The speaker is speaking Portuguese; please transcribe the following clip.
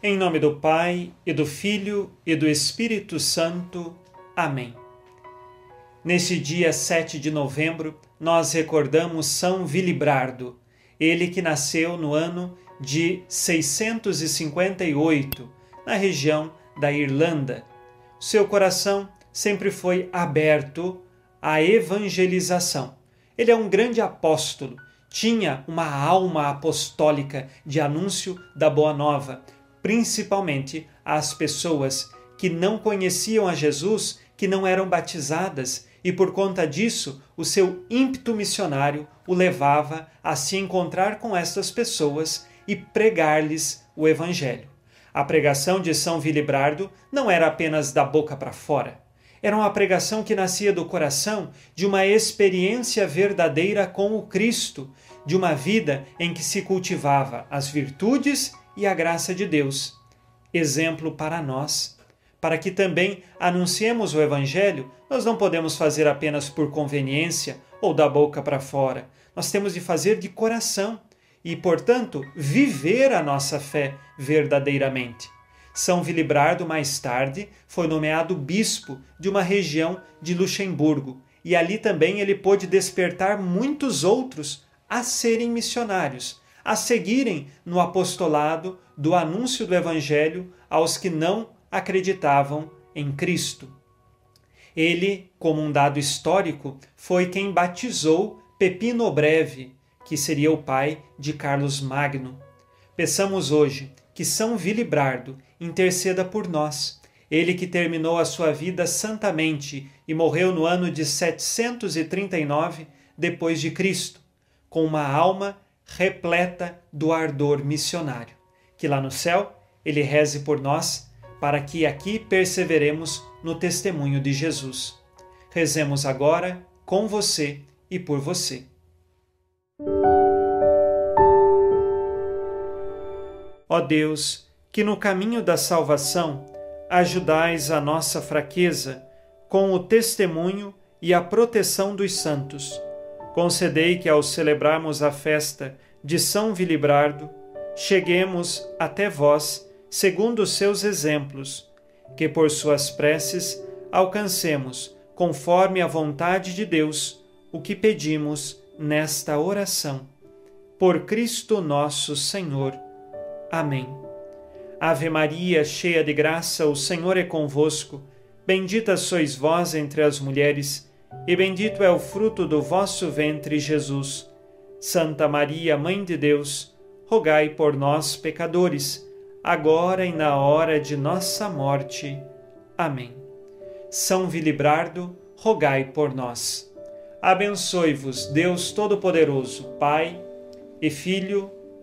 Em nome do Pai, e do Filho, e do Espírito Santo. Amém. Neste dia 7 de novembro, nós recordamos São Vilibrardo, ele que nasceu no ano de 658, na região da Irlanda. Seu coração sempre foi aberto à evangelização. Ele é um grande apóstolo, tinha uma alma apostólica de anúncio da Boa Nova, principalmente às pessoas que não conheciam a Jesus, que não eram batizadas, e por conta disso, o seu ímpeto missionário o levava a se encontrar com estas pessoas e pregar-lhes o Evangelho. A pregação de São Vilibrardo não era apenas da boca para fora. Era uma pregação que nascia do coração de uma experiência verdadeira com o Cristo, de uma vida em que se cultivava as virtudes e a graça de Deus. Exemplo para nós. Para que também anunciemos o Evangelho, nós não podemos fazer apenas por conveniência ou da boca para fora. Nós temos de fazer de coração e, portanto, viver a nossa fé verdadeiramente. São Vilibrardo, mais tarde, foi nomeado bispo de uma região de Luxemburgo, e ali também ele pôde despertar muitos outros a serem missionários, a seguirem no apostolado do anúncio do Evangelho aos que não acreditavam em Cristo. Ele, como um dado histórico, foi quem batizou Pepino Breve, que seria o pai de Carlos Magno. Peçamos hoje que São Vilibrardo interceda por nós. Ele que terminou a sua vida santamente e morreu no ano de 739 depois de Cristo, com uma alma repleta do ardor missionário. Que lá no céu ele reze por nós, para que aqui perseveremos no testemunho de Jesus. Rezemos agora com você e por você. Ó Deus, que no caminho da salvação ajudais a nossa fraqueza com o testemunho e a proteção dos santos. Concedei que, ao celebrarmos a festa de São Vilibrardo, cheguemos até vós segundo os seus exemplos, que por suas preces alcancemos, conforme a vontade de Deus, o que pedimos nesta oração. Por Cristo nosso Senhor. Amém. Ave Maria, cheia de graça, o Senhor é convosco. Bendita sois vós entre as mulheres, e bendito é o fruto do vosso ventre, Jesus. Santa Maria, Mãe de Deus, rogai por nós, pecadores, agora e na hora de nossa morte. Amém. São Vilibrardo, rogai por nós. Abençoe-vos, Deus Todo-Poderoso, Pai e Filho